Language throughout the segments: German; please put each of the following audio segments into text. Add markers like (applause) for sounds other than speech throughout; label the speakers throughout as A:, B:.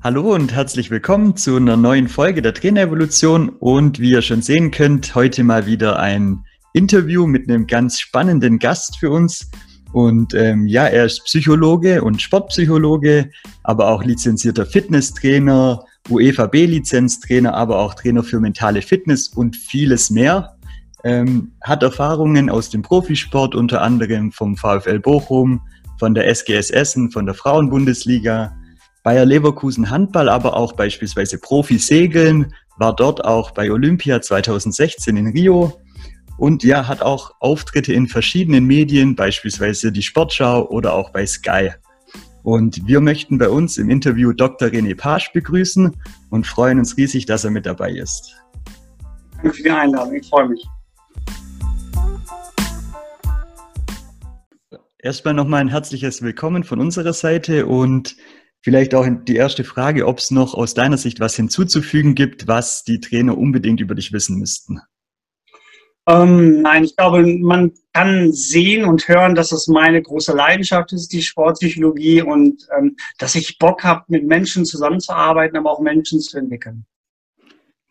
A: Hallo und herzlich willkommen zu einer neuen Folge der Trainerevolution und wie ihr schon sehen könnt, heute mal wieder ein Interview mit einem ganz spannenden Gast für uns. Und ähm, ja, er ist Psychologe und Sportpsychologe, aber auch lizenzierter Fitnesstrainer, UEFA B-Lizenztrainer, aber auch Trainer für mentale Fitness und vieles mehr. Ähm, hat Erfahrungen aus dem Profisport, unter anderem vom VfL Bochum, von der SGS Essen, von der Frauenbundesliga, Bayer Leverkusen Handball, aber auch beispielsweise Profi-Segeln, war dort auch bei Olympia 2016 in Rio und ja, hat auch Auftritte in verschiedenen Medien, beispielsweise die Sportschau oder auch bei Sky. Und wir möchten bei uns im Interview Dr. René Pasch begrüßen und freuen uns riesig, dass er mit dabei ist.
B: Danke für die Einladung, ich freue mich.
A: Erstmal nochmal ein herzliches Willkommen von unserer Seite und vielleicht auch die erste Frage, ob es noch aus deiner Sicht was hinzuzufügen gibt, was die Trainer unbedingt über dich wissen müssten.
B: Ähm, nein, ich glaube, man kann sehen und hören, dass es meine große Leidenschaft ist, die Sportpsychologie und ähm, dass ich Bock habe, mit Menschen zusammenzuarbeiten, aber auch Menschen zu entwickeln.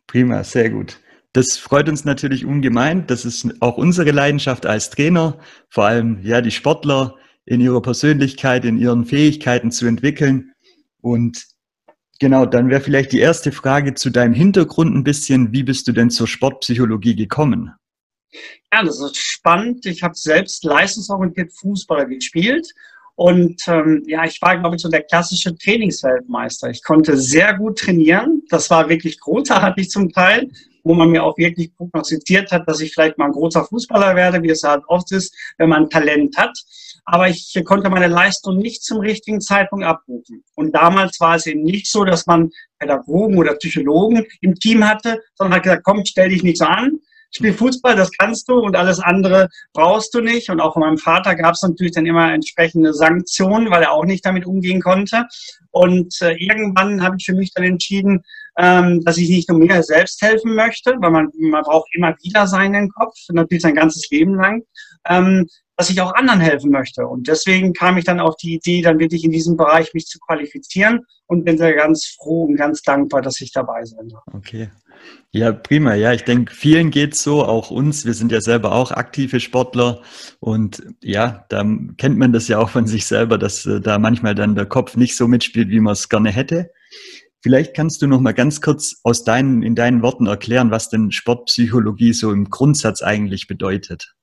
A: Prima, sehr gut. Das freut uns natürlich ungemein. Das ist auch unsere Leidenschaft als Trainer, vor allem ja die Sportler in ihrer Persönlichkeit, in ihren Fähigkeiten zu entwickeln. Und genau, dann wäre vielleicht die erste Frage zu deinem Hintergrund ein bisschen. Wie bist du denn zur Sportpsychologie gekommen?
B: Ja, das ist spannend. Ich habe selbst leistungsorientiert Fußballer gespielt. Und ähm, ja, ich war, glaube ich, so der klassische Trainingsweltmeister. Ich konnte sehr gut trainieren. Das war wirklich großartig zum Teil, wo man mir auch wirklich prognostiziert hat, dass ich vielleicht mal ein großer Fußballer werde, wie es halt oft ist, wenn man Talent hat. Aber ich konnte meine Leistung nicht zum richtigen Zeitpunkt abrufen. Und damals war es eben nicht so, dass man Pädagogen oder Psychologen im Team hatte, sondern hat gesagt, komm, stell dich nicht so an, spiel Fußball, das kannst du und alles andere brauchst du nicht. Und auch von meinem Vater gab es natürlich dann immer entsprechende Sanktionen, weil er auch nicht damit umgehen konnte. Und äh, irgendwann habe ich für mich dann entschieden, ähm, dass ich nicht nur mir selbst helfen möchte, weil man, man braucht immer wieder seinen Kopf, natürlich sein ganzes Leben lang, ähm, dass ich auch anderen helfen möchte. Und deswegen kam ich dann auf die Idee, dann wirklich in diesem Bereich mich zu qualifizieren und bin sehr ganz froh und ganz dankbar, dass ich dabei sein darf.
A: Okay. Ja, prima. Ja, ich denke, vielen geht's so, auch uns. Wir sind ja selber auch aktive Sportler und ja, da kennt man das ja auch von sich selber, dass äh, da manchmal dann der Kopf nicht so mitspielt, wie man es gerne hätte. Vielleicht kannst du noch mal ganz kurz aus deinen, in deinen Worten erklären, was denn Sportpsychologie so im Grundsatz eigentlich bedeutet.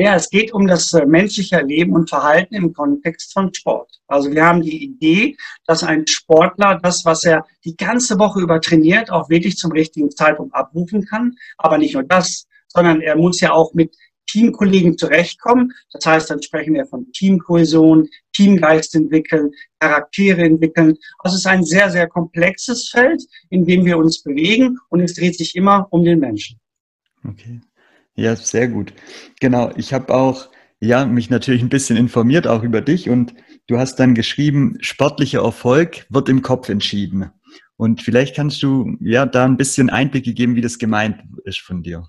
B: Ja, es geht um das äh, menschliche Leben und Verhalten im Kontext von Sport. Also wir haben die Idee, dass ein Sportler das, was er die ganze Woche über trainiert, auch wirklich zum richtigen Zeitpunkt abrufen kann. Aber nicht nur das, sondern er muss ja auch mit Teamkollegen zurechtkommen. Das heißt, dann sprechen wir von Teamkohäsion, Teamgeist entwickeln, Charaktere entwickeln. Also es ist ein sehr, sehr komplexes Feld, in dem wir uns bewegen und es dreht sich immer um den Menschen.
A: Okay. Ja, sehr gut. Genau, ich habe auch ja mich natürlich ein bisschen informiert auch über dich und du hast dann geschrieben, sportlicher Erfolg wird im Kopf entschieden. Und vielleicht kannst du ja da ein bisschen Einblicke geben, wie das gemeint ist von dir.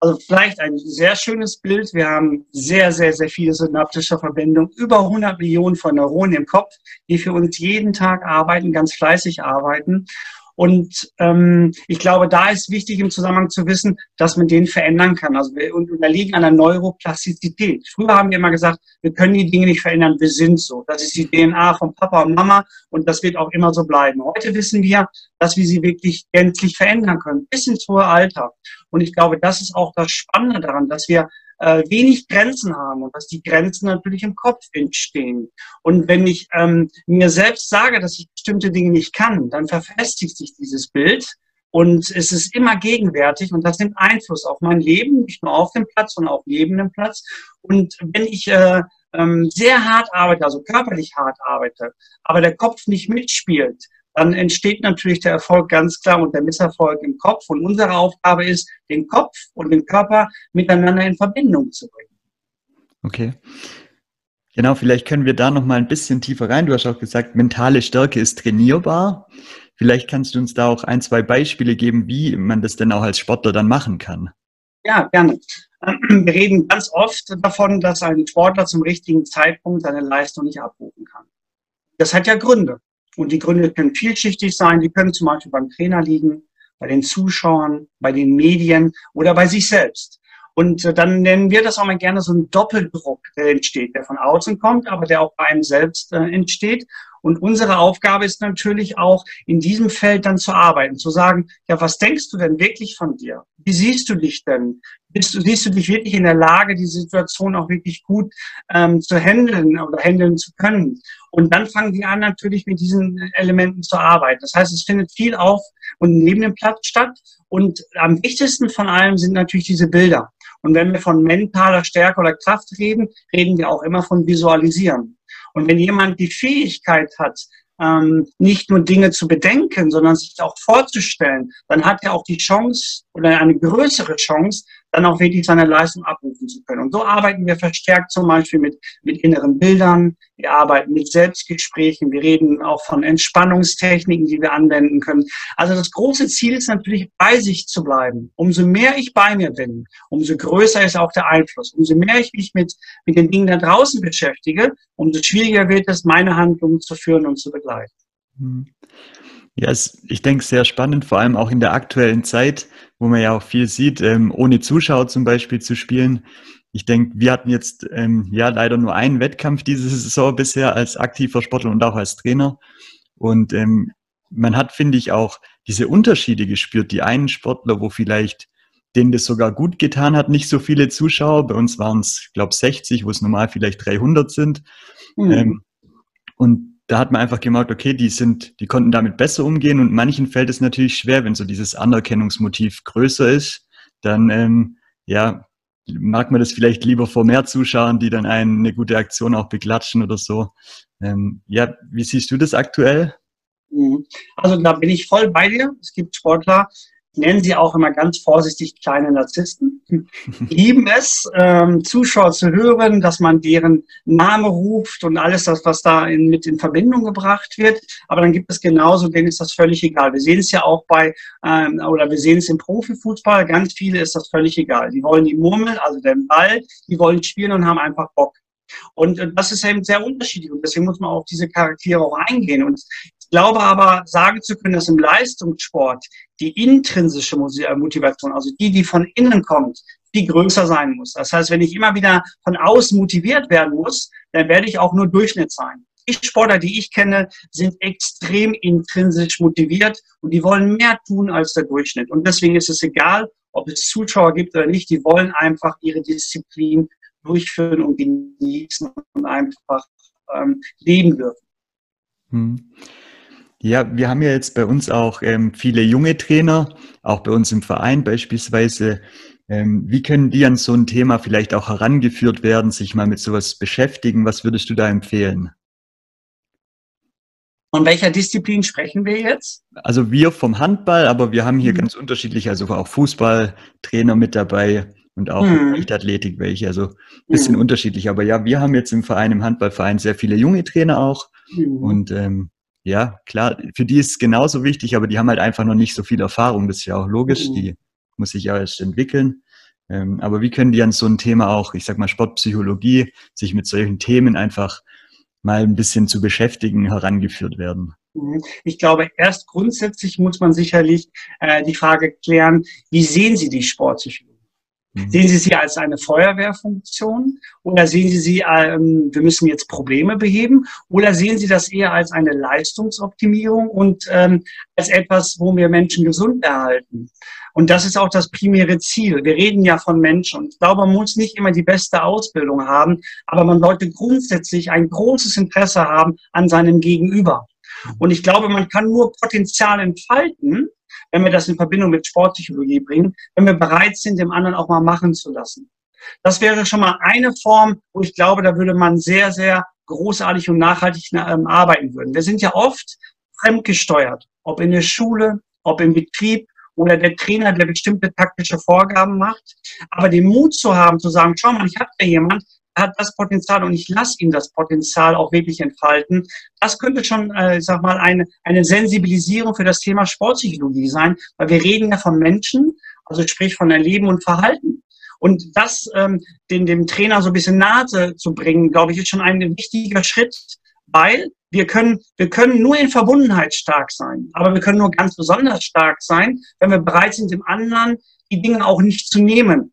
B: Also vielleicht ein sehr schönes Bild. Wir haben sehr, sehr, sehr viele synaptische Verbindungen, über 100 Millionen von Neuronen im Kopf, die für uns jeden Tag arbeiten, ganz fleißig arbeiten. Und ähm, ich glaube, da ist wichtig im Zusammenhang zu wissen, dass man den verändern kann. Also wir unterliegen einer Neuroplastizität. Früher haben wir immer gesagt, wir können die Dinge nicht verändern, wir sind so. Das ist die DNA von Papa und Mama und das wird auch immer so bleiben. Heute wissen wir, dass wir sie wirklich gänzlich verändern können, bis ins hohe Alter. Und ich glaube, das ist auch das Spannende daran, dass wir äh, wenig Grenzen haben und dass die Grenzen natürlich im Kopf entstehen. Und wenn ich ähm, mir selbst sage, dass ich bestimmte Dinge nicht kann, dann verfestigt sich dieses Bild und es ist immer gegenwärtig und das nimmt Einfluss auf mein Leben, nicht nur auf dem Platz, sondern auch neben dem Platz. Und wenn ich äh, ähm, sehr hart arbeite, also körperlich hart arbeite, aber der Kopf nicht mitspielt, dann entsteht natürlich der Erfolg ganz klar und der Misserfolg im Kopf. Und unsere Aufgabe ist, den Kopf und den Körper miteinander in Verbindung zu bringen.
A: Okay. Genau, vielleicht können wir da noch mal ein bisschen tiefer rein. Du hast auch gesagt, mentale Stärke ist trainierbar. Vielleicht kannst du uns da auch ein, zwei Beispiele geben, wie man das denn auch als Sportler dann machen kann.
B: Ja, gerne. (clears throat) Wir reden ganz oft davon, dass ein Sportler zum richtigen Zeitpunkt seine Leistung nicht abrufen kann. Das hat ja Gründe. Und die Gründe können vielschichtig sein. Die können zum Beispiel beim Trainer liegen, bei den Zuschauern, bei den Medien oder bei sich selbst. Und äh, dann nennen wir das auch mal gerne so einen Doppeldruck, der entsteht, der von außen kommt, aber der auch bei einem selbst äh, entsteht. Und unsere Aufgabe ist natürlich auch, in diesem Feld dann zu arbeiten, zu sagen, ja, was denkst du denn wirklich von dir? Wie siehst du dich denn? Bist du, siehst du dich wirklich in der Lage, die Situation auch wirklich gut ähm, zu handeln oder handeln zu können? Und dann fangen die an, natürlich mit diesen Elementen zu arbeiten. Das heißt, es findet viel auf und neben dem Platz statt. Und am wichtigsten von allem sind natürlich diese Bilder. Und wenn wir von mentaler Stärke oder Kraft reden, reden wir auch immer von Visualisieren. Und wenn jemand die Fähigkeit hat, ähm, nicht nur Dinge zu bedenken, sondern sich auch vorzustellen, dann hat er auch die Chance oder eine größere Chance, dann auch wirklich seine Leistung abrufen zu können. Und so arbeiten wir verstärkt zum Beispiel mit, mit inneren Bildern, wir arbeiten mit Selbstgesprächen, wir reden auch von Entspannungstechniken, die wir anwenden können. Also das große Ziel ist natürlich, bei sich zu bleiben. Umso mehr ich bei mir bin, umso größer ist auch der Einfluss. Umso mehr ich mich mit, mit den Dingen da draußen beschäftige, umso schwieriger wird es, meine Handlungen zu führen und zu begleiten.
A: Mhm. Ja, es, ich denke, sehr spannend, vor allem auch in der aktuellen Zeit, wo man ja auch viel sieht, ähm, ohne Zuschauer zum Beispiel zu spielen. Ich denke, wir hatten jetzt ähm, ja leider nur einen Wettkampf diese (laughs) Saison bisher als aktiver Sportler und auch als Trainer. Und ähm, man hat, finde ich, auch diese Unterschiede gespürt. Die einen Sportler, wo vielleicht denen das sogar gut getan hat, nicht so viele Zuschauer. Bei uns waren es, glaube 60, wo es normal vielleicht 300 sind. Mhm. Ähm, und da hat man einfach gemerkt, okay, die sind, die konnten damit besser umgehen und manchen fällt es natürlich schwer, wenn so dieses Anerkennungsmotiv größer ist, dann ähm, ja mag man das vielleicht lieber vor mehr Zuschauern, die dann einen eine gute Aktion auch beklatschen oder so. Ähm, ja, wie siehst du das aktuell?
B: Mhm. Also da bin ich voll bei dir. Es gibt Sportler, nennen sie auch immer ganz vorsichtig kleine Narzissten. Lieben es, ähm, Zuschauer zu hören, dass man deren Name ruft und alles das, was da in, mit in Verbindung gebracht wird. Aber dann gibt es genauso, denen ist das völlig egal. Wir sehen es ja auch bei, ähm, oder wir sehen es im Profifußball, ganz viele ist das völlig egal. Die wollen die Murmel, also den Ball, die wollen spielen und haben einfach Bock. Und äh, das ist eben sehr unterschiedlich und deswegen muss man auf diese Charaktere auch eingehen. Und ich glaube aber, sagen zu können, dass im Leistungssport die intrinsische äh, Motivation, also die, die von innen kommt, viel größer sein muss. Das heißt, wenn ich immer wieder von außen motiviert werden muss, dann werde ich auch nur Durchschnitt sein. Die Sportler, die ich kenne, sind extrem intrinsisch motiviert und die wollen mehr tun als der Durchschnitt. Und deswegen ist es egal, ob es Zuschauer gibt oder nicht, die wollen einfach ihre Disziplin durchführen und genießen und einfach ähm, leben dürfen.
A: Hm. Ja, wir haben ja jetzt bei uns auch ähm, viele junge Trainer, auch bei uns im Verein beispielsweise. Ähm, wie können die an so ein Thema vielleicht auch herangeführt werden, sich mal mit sowas beschäftigen? Was würdest du da empfehlen?
B: Von welcher Disziplin sprechen wir jetzt?
A: Also wir vom Handball, aber wir haben hier mhm. ganz unterschiedliche, also auch Fußballtrainer mit dabei und auch mhm. Leichtathletik welche, also ein bisschen mhm. unterschiedlich. Aber ja, wir haben jetzt im Verein, im Handballverein sehr viele junge Trainer auch mhm. und ähm, ja, klar, für die ist es genauso wichtig, aber die haben halt einfach noch nicht so viel Erfahrung. Das ist ja auch logisch, mhm. die muss sich ja erst entwickeln. Ähm, aber wie können die an so ein Thema auch, ich sag mal Sportpsychologie, sich mit solchen Themen einfach mal ein bisschen zu beschäftigen, herangeführt werden?
B: Mhm. Ich glaube, erst grundsätzlich muss man sicherlich äh, die Frage klären, wie sehen Sie die Sportpsychologie? Mhm. Sehen Sie sie als eine Feuerwehrfunktion oder sehen Sie sie, ähm, wir müssen jetzt Probleme beheben oder sehen Sie das eher als eine Leistungsoptimierung und ähm, als etwas, wo wir Menschen gesund erhalten? Und das ist auch das primäre Ziel. Wir reden ja von Menschen und ich glaube, man muss nicht immer die beste Ausbildung haben, aber man sollte grundsätzlich ein großes Interesse haben an seinem Gegenüber. Und ich glaube, man kann nur Potenzial entfalten, wenn wir das in Verbindung mit Sportpsychologie bringen, wenn wir bereit sind, dem anderen auch mal machen zu lassen. Das wäre schon mal eine Form, wo ich glaube, da würde man sehr, sehr großartig und nachhaltig ähm, arbeiten würden. Wir sind ja oft fremdgesteuert, ob in der Schule, ob im Betrieb oder der Trainer, der bestimmte taktische Vorgaben macht. Aber den Mut zu haben, zu sagen, schau mal, ich habe da jemand, hat das Potenzial und ich lasse ihn das Potenzial auch wirklich entfalten. Das könnte schon, äh, ich sag mal, eine, eine Sensibilisierung für das Thema Sportpsychologie sein, weil wir reden ja von Menschen, also sprich von Erleben und Verhalten. Und das ähm, den, dem Trainer so ein bisschen nahe zu bringen, glaube ich, ist schon ein wichtiger Schritt, Weil wir können, wir können nur in Verbundenheit stark sein, aber wir können nur ganz besonders stark sein, wenn wir bereit sind, dem anderen die Dinge auch nicht zu nehmen.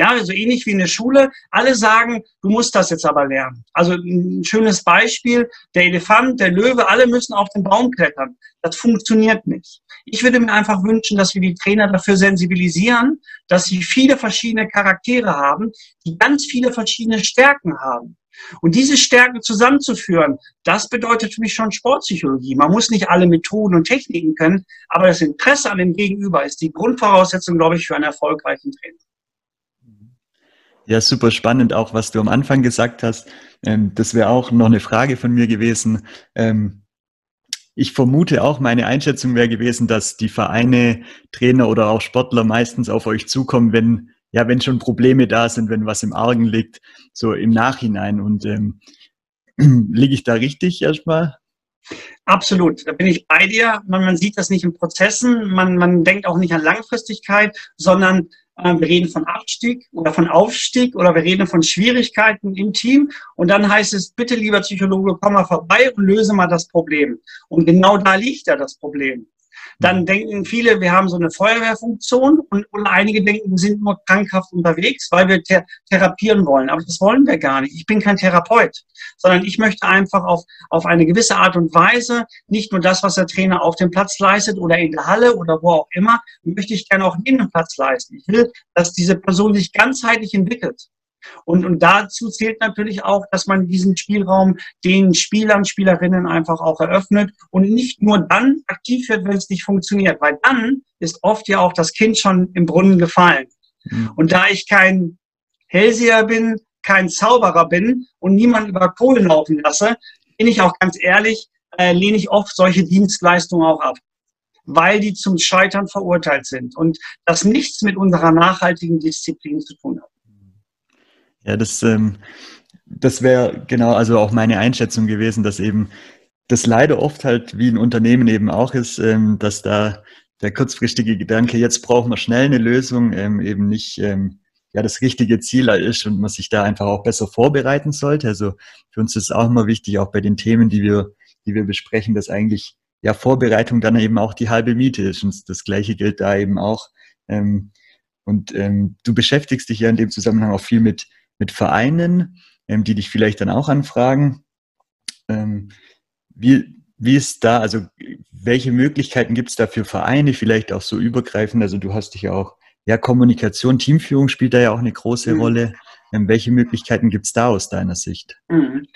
B: Ja, so ähnlich wie in der Schule. Alle sagen, du musst das jetzt aber lernen. Also ein schönes Beispiel, der Elefant, der Löwe, alle müssen auf den Baum klettern. Das funktioniert nicht. Ich würde mir einfach wünschen, dass wir die Trainer dafür sensibilisieren, dass sie viele verschiedene Charaktere haben, die ganz viele verschiedene Stärken haben. Und diese Stärken zusammenzuführen, das bedeutet für mich schon Sportpsychologie. Man muss nicht alle Methoden und Techniken können, aber das Interesse an dem Gegenüber ist die Grundvoraussetzung, glaube ich, für einen erfolgreichen Trainer.
A: Ja, super spannend, auch was du am Anfang gesagt hast. Ähm, das wäre auch noch eine Frage von mir gewesen. Ähm, ich vermute auch, meine Einschätzung wäre gewesen, dass die Vereine, Trainer oder auch Sportler meistens auf euch zukommen, wenn ja, wenn schon Probleme da sind, wenn was im Argen liegt, so im Nachhinein. Und ähm, (clears throat) liege ich da richtig erstmal?
B: Absolut, da bin ich bei dir. Man, man sieht das nicht in Prozessen, man, man denkt auch nicht an Langfristigkeit, sondern wir reden von Abstieg oder von Aufstieg oder wir reden von Schwierigkeiten im Team. Und dann heißt es, bitte lieber Psychologe, komm mal vorbei und löse mal das Problem. Und genau da liegt ja das Problem. Dann denken viele, wir haben so eine Feuerwehrfunktion und, und einige denken, wir sind nur krankhaft unterwegs, weil wir thera therapieren wollen. Aber das wollen wir gar nicht. Ich bin kein Therapeut, sondern ich möchte einfach auf, auf eine gewisse Art und Weise nicht nur das, was der Trainer auf dem Platz leistet oder in der Halle oder wo auch immer, möchte ich gerne auch neben dem Platz leisten. Ich will, dass diese Person sich ganzheitlich entwickelt. Und, und dazu zählt natürlich auch, dass man diesen Spielraum den Spielern, Spielerinnen einfach auch eröffnet und nicht nur dann aktiv wird, wenn es nicht funktioniert, weil dann ist oft ja auch das Kind schon im Brunnen gefallen. Mhm. Und da ich kein Hellseher bin, kein Zauberer bin und niemand über Kohle laufen lasse, bin ich auch ganz ehrlich, äh, lehne ich oft solche Dienstleistungen auch ab weil die zum Scheitern verurteilt sind und das nichts mit unserer nachhaltigen Disziplin zu tun hat.
A: Ja, das, ähm, das wäre genau also auch meine Einschätzung gewesen, dass eben das leider oft halt wie ein Unternehmen eben auch ist, ähm, dass da der kurzfristige Gedanke, jetzt brauchen wir schnell eine Lösung, ähm, eben nicht ähm, ja das richtige Ziel ist und man sich da einfach auch besser vorbereiten sollte. Also für uns ist auch immer wichtig, auch bei den Themen, die wir, die wir besprechen, dass eigentlich ja Vorbereitung dann eben auch die halbe Miete ist. Und das Gleiche gilt da eben auch. Ähm, und ähm, du beschäftigst dich ja in dem Zusammenhang auch viel mit mit Vereinen, ähm, die dich vielleicht dann auch anfragen. Ähm, wie, wie ist da, also welche Möglichkeiten gibt es da für Vereine, vielleicht auch so übergreifend? Also du hast dich ja auch, ja, Kommunikation, Teamführung spielt da ja auch eine große mhm. Rolle. Ähm, welche Möglichkeiten gibt es da aus deiner Sicht?
B: Mhm.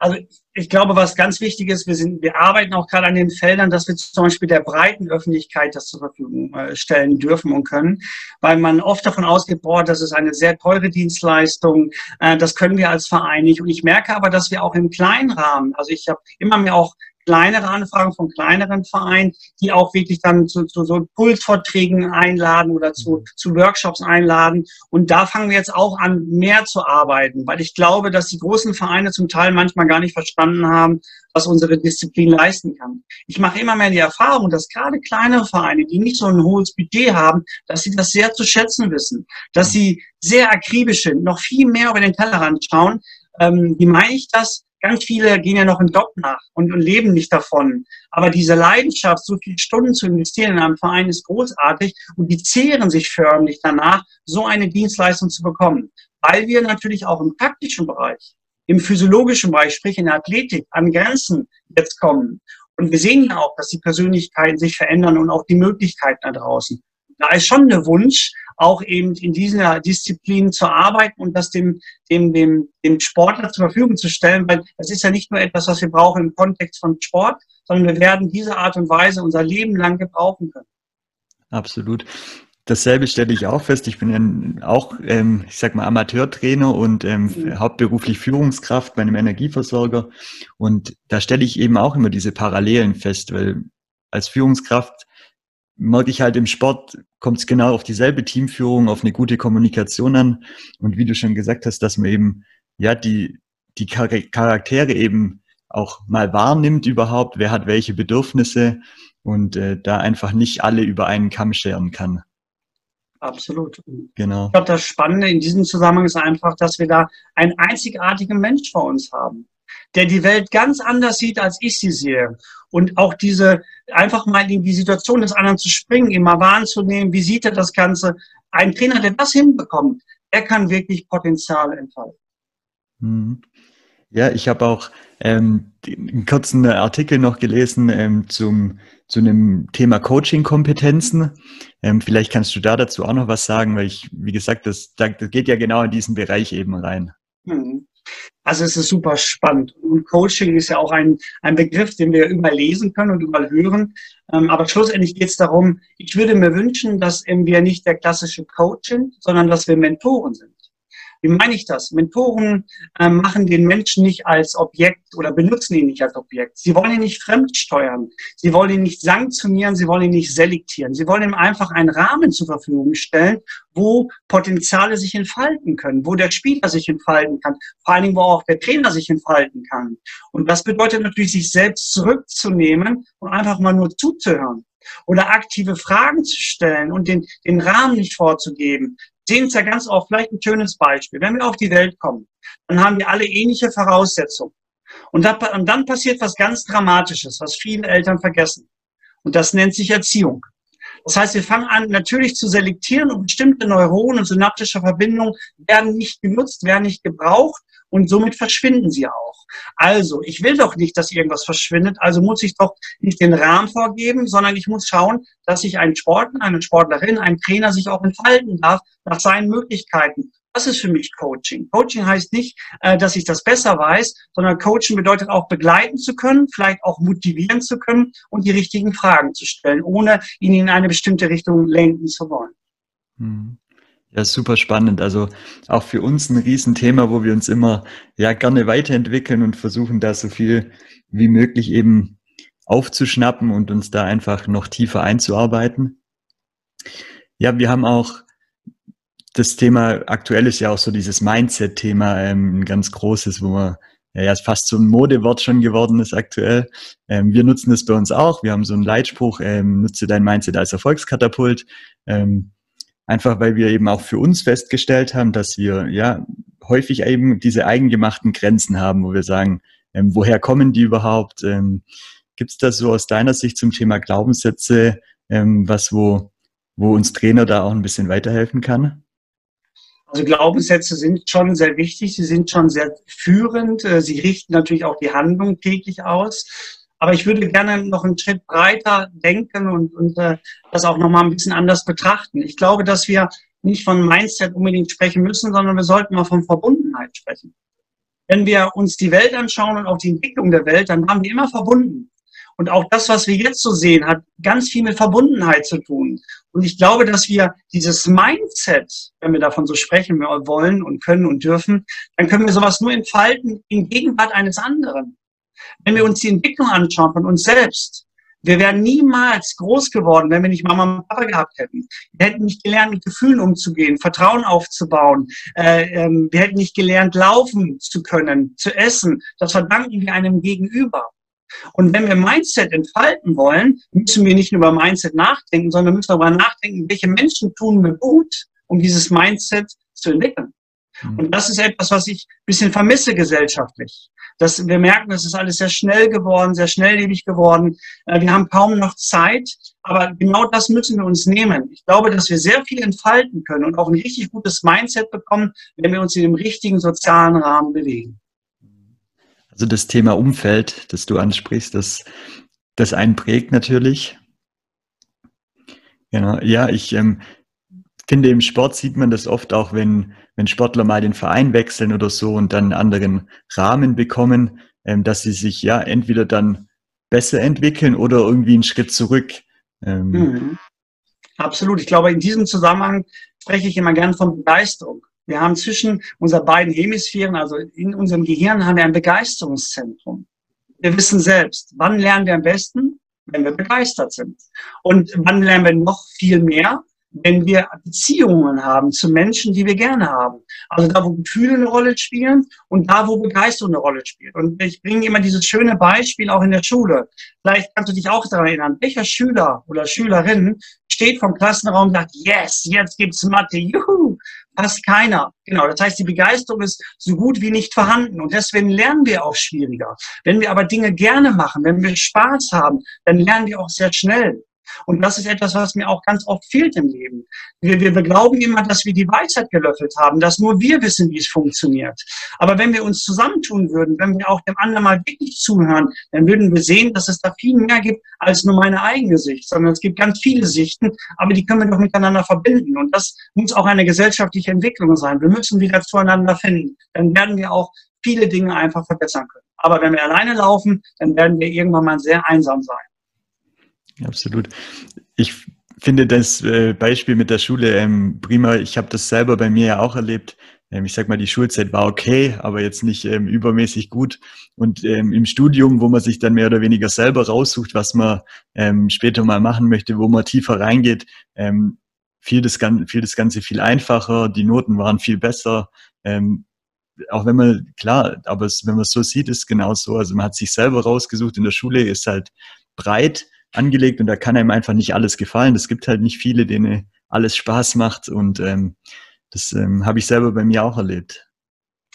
B: Also ich glaube, was ganz wichtig ist, wir, sind, wir arbeiten auch gerade an den Feldern, dass wir zum Beispiel der breiten Öffentlichkeit das zur Verfügung äh, stellen dürfen und können, weil man oft davon ausgeht, boah, das ist eine sehr teure Dienstleistung, äh, das können wir als Verein nicht. Und ich merke aber, dass wir auch im kleinen Rahmen, also ich habe immer mehr auch kleinere Anfragen von kleineren Vereinen, die auch wirklich dann zu, zu so Pulsvorträgen einladen oder zu, mhm. zu Workshops einladen. Und da fangen wir jetzt auch an, mehr zu arbeiten, weil ich glaube, dass die großen Vereine zum Teil manchmal gar nicht verstanden haben, was unsere Disziplin leisten kann. Ich mache immer mehr die Erfahrung, dass gerade kleinere Vereine, die nicht so ein hohes Budget haben, dass sie das sehr zu schätzen wissen, dass sie sehr akribisch sind, noch viel mehr über den Tellerrand schauen. Ähm, wie meine ich das? Ganz viele gehen ja noch einen Job nach und, und leben nicht davon. Aber diese Leidenschaft, so viele Stunden zu investieren in einem Verein, ist großartig und die zehren sich förmlich danach, so eine Dienstleistung zu bekommen. Weil wir natürlich auch im praktischen Bereich, im physiologischen Bereich, sprich in der Athletik, an Grenzen jetzt kommen. Und wir sehen ja auch, dass die Persönlichkeiten sich verändern und auch die Möglichkeiten da draußen da ist schon der Wunsch, auch eben in dieser Disziplin zu arbeiten und das dem, dem, dem, dem Sportler zur Verfügung zu stellen, weil das ist ja nicht nur etwas, was wir brauchen im Kontext von Sport, sondern wir werden diese Art und Weise unser Leben lang gebrauchen können.
A: Absolut. Dasselbe stelle ich auch fest. Ich bin ja auch, ähm, ich sag mal, Amateurtrainer und ähm, mhm. hauptberuflich Führungskraft bei einem Energieversorger. Und da stelle ich eben auch immer diese Parallelen fest, weil als Führungskraft merke ich halt im Sport, kommt es genau auf dieselbe Teamführung, auf eine gute Kommunikation an. Und wie du schon gesagt hast, dass man eben, ja, die, die Charaktere eben auch mal wahrnimmt überhaupt, wer hat welche Bedürfnisse und äh, da einfach nicht alle über einen Kamm scheren kann.
B: Absolut. Genau. Ich glaube, das Spannende in diesem Zusammenhang ist einfach, dass wir da einen einzigartigen Mensch vor uns haben. Der die Welt ganz anders sieht, als ich sie sehe. Und auch diese, einfach mal in die Situation des anderen zu springen, immer wahrzunehmen, wie sieht er das Ganze. Ein Trainer, der das hinbekommt, der kann wirklich Potenzial entfalten.
A: Mhm. Ja, ich habe auch ähm, einen kurzen Artikel noch gelesen ähm, zum, zu einem Thema Coaching-Kompetenzen. Ähm, vielleicht kannst du da dazu auch noch was sagen, weil ich, wie gesagt, das, das geht ja genau in diesen Bereich eben rein.
B: Mhm. Also es ist super spannend. Und Coaching ist ja auch ein, ein Begriff, den wir überlesen können und überhören. Ähm, aber schlussendlich geht es darum, ich würde mir wünschen, dass wir nicht der klassische Coach sind, sondern dass wir Mentoren sind. Wie meine ich das? Mentoren äh, machen den Menschen nicht als Objekt oder benutzen ihn nicht als Objekt. Sie wollen ihn nicht fremdsteuern. Sie wollen ihn nicht sanktionieren. Sie wollen ihn nicht selektieren. Sie wollen ihm einfach einen Rahmen zur Verfügung stellen, wo Potenziale sich entfalten können, wo der Spieler sich entfalten kann, vor allen Dingen, wo auch der Trainer sich entfalten kann. Und das bedeutet natürlich, sich selbst zurückzunehmen und einfach mal nur zuzuhören oder aktive Fragen zu stellen und den, den Rahmen nicht vorzugeben, sehen es ja ganz oft, vielleicht ein schönes Beispiel. Wenn wir auf die Welt kommen, dann haben wir alle ähnliche Voraussetzungen. Und, da, und dann passiert was ganz Dramatisches, was viele Eltern vergessen. Und das nennt sich Erziehung. Das heißt, wir fangen an, natürlich zu selektieren und bestimmte Neuronen und synaptische Verbindungen werden nicht genutzt, werden nicht gebraucht und somit verschwinden sie auch. Also, ich will doch nicht, dass irgendwas verschwindet, also muss ich doch nicht den Rahmen vorgeben, sondern ich muss schauen, dass sich ein Sportler, eine Sportlerin, ein Trainer sich auch entfalten darf nach seinen Möglichkeiten. Das ist für mich Coaching. Coaching heißt nicht, äh, dass ich das besser weiß, sondern Coaching bedeutet auch begleiten zu können, vielleicht auch motivieren zu können und die richtigen Fragen zu stellen, ohne ihn in eine bestimmte Richtung lenken zu wollen.
A: Ja, super spannend. Also auch für uns ein Riesenthema, wo wir uns immer ja gerne weiterentwickeln und versuchen, da so viel wie möglich eben aufzuschnappen und uns da einfach noch tiefer einzuarbeiten. Ja, wir haben auch das Thema aktuell ist ja auch so dieses Mindset-Thema ähm, ein ganz großes, wo man ja, ja fast so ein Modewort schon geworden ist aktuell. Ähm, wir nutzen das bei uns auch. Wir haben so einen Leitspruch, ähm, nutze dein Mindset als Erfolgskatapult. Ähm, Einfach weil wir eben auch für uns festgestellt haben, dass wir ja häufig eben diese eigengemachten Grenzen haben, wo wir sagen, ähm, woher kommen die überhaupt? Ähm, Gibt es da so aus deiner Sicht zum Thema Glaubenssätze ähm, was, wo, wo uns Trainer da auch ein bisschen weiterhelfen kann?
B: Also Glaubenssätze sind schon sehr wichtig, sie sind schon sehr führend, äh, sie richten natürlich auch die Handlung täglich aus. Aber ich würde gerne noch einen Schritt breiter denken und, und äh, das auch nochmal ein bisschen anders betrachten. Ich glaube, dass wir nicht von Mindset unbedingt sprechen müssen, sondern wir sollten mal von Verbundenheit sprechen. Wenn wir uns die Welt anschauen und auch die Entwicklung der Welt, dann haben wir immer verbunden. Und auch das, was wir jetzt so sehen, hat ganz viel mit Verbundenheit zu tun. Und ich glaube, dass wir dieses Mindset, wenn wir davon so sprechen wollen und können und dürfen, dann können wir sowas nur entfalten in Gegenwart eines anderen. Wenn wir uns die Entwicklung anschauen von uns selbst, wir wären niemals groß geworden, wenn wir nicht Mama und Papa gehabt hätten. Wir hätten nicht gelernt, mit Gefühlen umzugehen, Vertrauen aufzubauen. Äh, ähm, wir hätten nicht gelernt, laufen zu können, zu essen. Das verdanken wir einem Gegenüber. Und wenn wir Mindset entfalten wollen, müssen wir nicht nur über Mindset nachdenken, sondern müssen darüber nachdenken, welche Menschen tun mir gut, um dieses Mindset zu entwickeln. Mhm. Und das ist etwas, was ich ein bisschen vermisse gesellschaftlich dass wir merken, es ist alles sehr schnell geworden, sehr schnelllebig geworden. Äh, wir haben kaum noch Zeit, aber genau das müssen wir uns nehmen. Ich glaube, dass wir sehr viel entfalten können und auch ein richtig gutes Mindset bekommen, wenn wir uns in dem richtigen sozialen Rahmen bewegen.
A: Also das Thema Umfeld, das du ansprichst, das, das einen prägt natürlich. Genau. Ja, ich ähm, finde, im Sport sieht man das oft auch, wenn, wenn Sportler mal den Verein wechseln oder so und dann einen anderen Rahmen bekommen, ähm, dass sie sich ja entweder dann besser entwickeln oder irgendwie einen Schritt zurück.
B: Ähm. Mhm. Absolut. Ich glaube, in diesem Zusammenhang spreche ich immer gern von Begeisterung. Wir haben zwischen unseren beiden Hemisphären, also in unserem Gehirn, haben wir ein Begeisterungszentrum. Wir wissen selbst, wann lernen wir am besten? Wenn wir begeistert sind. Und wann lernen wir noch viel mehr? Wenn wir Beziehungen haben zu Menschen, die wir gerne haben. Also da, wo Gefühle eine Rolle spielen und da, wo Begeisterung eine Rolle spielt. Und ich bringe immer dieses schöne Beispiel auch in der Schule. Vielleicht kannst du dich auch daran erinnern, welcher Schüler oder Schülerin steht vom Klassenraum und sagt, yes, jetzt gibt's Mathe, juhu, fast keiner. Genau, das heißt, die Begeisterung ist so gut wie nicht vorhanden und deswegen lernen wir auch schwieriger. Wenn wir aber Dinge gerne machen, wenn wir Spaß haben, dann lernen wir auch sehr schnell. Und das ist etwas, was mir auch ganz oft fehlt im Leben. Wir, wir, wir glauben immer, dass wir die Weisheit gelöffelt haben, dass nur wir wissen, wie es funktioniert. Aber wenn wir uns zusammentun würden, wenn wir auch dem anderen mal wirklich zuhören, dann würden wir sehen, dass es da viel mehr gibt als nur meine eigene Sicht, sondern es gibt ganz viele Sichten, aber die können wir doch miteinander verbinden. Und das muss auch eine gesellschaftliche Entwicklung sein. Wir müssen wieder zueinander finden. Dann werden wir auch viele Dinge einfach verbessern können. Aber wenn wir alleine laufen, dann werden wir irgendwann mal sehr einsam sein.
A: Absolut. Ich finde das äh, Beispiel mit der Schule ähm, prima. Ich habe das selber bei mir ja auch erlebt. Ähm, ich sag mal, die Schulzeit war okay, aber jetzt nicht ähm, übermäßig gut. Und ähm, im Studium, wo man sich dann mehr oder weniger selber raussucht, was man ähm, später mal machen möchte, wo man tiefer reingeht, ähm, fiel, das, fiel das Ganze viel einfacher. Die Noten waren viel besser. Ähm, auch wenn man, klar, aber es, wenn man es so sieht, ist es genau so. Also man hat sich selber rausgesucht in der Schule, ist halt breit angelegt und da kann einem einfach nicht alles gefallen. Es gibt halt nicht viele, denen alles Spaß macht und ähm, das ähm, habe ich selber bei mir auch erlebt.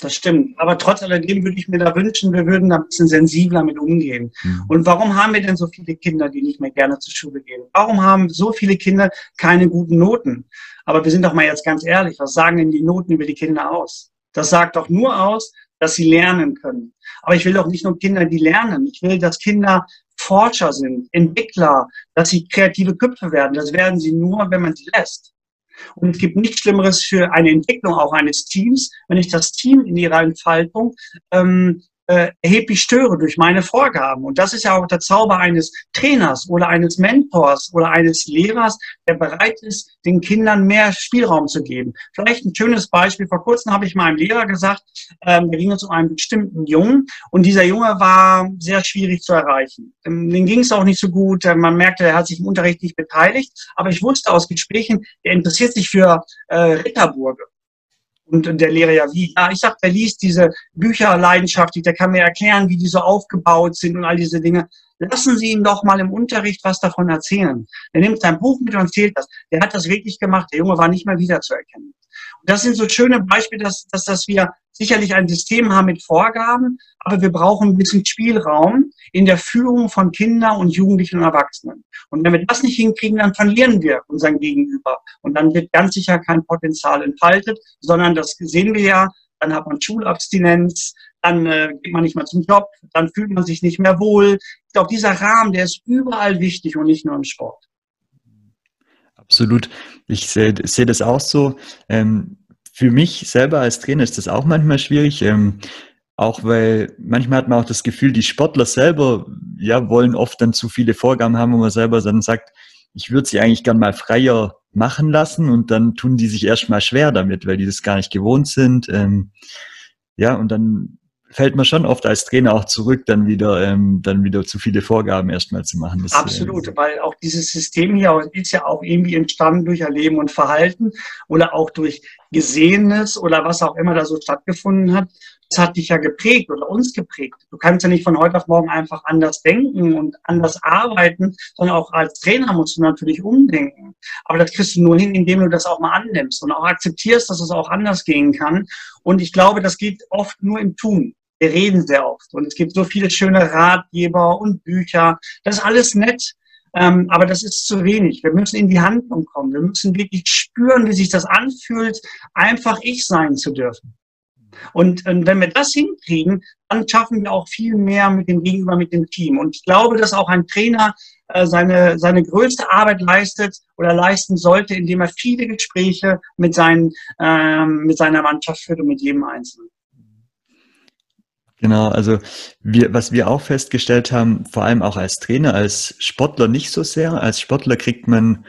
B: Das stimmt. Aber trotz alledem würde ich mir da wünschen, wir würden da ein bisschen sensibler mit umgehen. Mhm. Und warum haben wir denn so viele Kinder, die nicht mehr gerne zur Schule gehen? Warum haben so viele Kinder keine guten Noten? Aber wir sind doch mal jetzt ganz ehrlich, was sagen denn die Noten über die Kinder aus? Das sagt doch nur aus, dass sie lernen können. Aber ich will doch nicht nur Kinder, die lernen. Ich will, dass Kinder Forscher sind, Entwickler, dass sie kreative Köpfe werden. Das werden sie nur, wenn man sie lässt. Und es gibt nichts Schlimmeres für eine Entwicklung auch eines Teams, wenn ich das Team in ihrer Entfaltung ähm, äh, erheblich störe durch meine Vorgaben. Und das ist ja auch der Zauber eines Trainers oder eines Mentors oder eines Lehrers, der bereit ist, den Kindern mehr Spielraum zu geben. Vielleicht ein schönes Beispiel. Vor kurzem habe ich meinem Lehrer gesagt, ähm, da ging es um einen bestimmten Jungen und dieser Junge war sehr schwierig zu erreichen. Ähm, den ging es auch nicht so gut. Äh, man merkte, er hat sich im Unterricht nicht beteiligt. Aber ich wusste aus Gesprächen, er interessiert sich für äh, Ritterburge. Und der Lehrer ja wie? Ja, ich sag, der liest diese Bücher leidenschaftlich, der kann mir erklären, wie die so aufgebaut sind und all diese Dinge. Lassen Sie ihn doch mal im Unterricht was davon erzählen. Er nimmt sein Buch mit und erzählt das. Der hat das wirklich gemacht. Der Junge war nicht mehr wiederzuerkennen. Das sind so schöne Beispiele, dass, dass, dass wir sicherlich ein System haben mit Vorgaben, aber wir brauchen ein bisschen Spielraum in der Führung von Kindern und Jugendlichen und Erwachsenen. Und wenn wir das nicht hinkriegen, dann verlieren wir unseren Gegenüber. Und dann wird ganz sicher kein Potenzial entfaltet, sondern das sehen wir ja, dann hat man Schulabstinenz, dann äh, geht man nicht mehr zum Job, dann fühlt man sich nicht mehr wohl. Ich glaube, dieser Rahmen, der ist überall wichtig und nicht nur im Sport.
A: Absolut. Ich sehe seh das auch so. Ähm, für mich selber als Trainer ist das auch manchmal schwierig. Ähm, auch weil manchmal hat man auch das Gefühl, die Sportler selber ja, wollen oft dann zu viele Vorgaben haben, wo man selber dann sagt, ich würde sie eigentlich gern mal freier machen lassen und dann tun die sich erstmal schwer damit, weil die das gar nicht gewohnt sind. Ähm, ja, und dann fällt man schon oft als Trainer auch zurück, dann wieder, ähm, dann wieder zu viele Vorgaben erstmal zu machen.
B: Das, Absolut, äh, weil auch dieses System hier ist ja auch irgendwie entstanden durch Erleben und Verhalten oder auch durch Gesehenes oder was auch immer da so stattgefunden hat. Das hat dich ja geprägt oder uns geprägt. Du kannst ja nicht von heute auf morgen einfach anders denken und anders arbeiten, sondern auch als Trainer musst du natürlich umdenken. Aber das kriegst du nur hin, indem du das auch mal annimmst und auch akzeptierst, dass es auch anders gehen kann. Und ich glaube, das geht oft nur im Tun. Wir reden sehr oft und es gibt so viele schöne Ratgeber und Bücher. Das ist alles nett, ähm, aber das ist zu wenig. Wir müssen in die Handlung kommen. Wir müssen wirklich spüren, wie sich das anfühlt, einfach ich sein zu dürfen. Und, und wenn wir das hinkriegen, dann schaffen wir auch viel mehr mit dem Gegenüber, mit dem Team. Und ich glaube, dass auch ein Trainer äh, seine, seine größte Arbeit leistet oder leisten sollte, indem er viele Gespräche mit, seinen, ähm, mit seiner Mannschaft führt und mit jedem Einzelnen.
A: Genau, also wir, was wir auch festgestellt haben, vor allem auch als Trainer, als Sportler nicht so sehr. Als Sportler kriegt man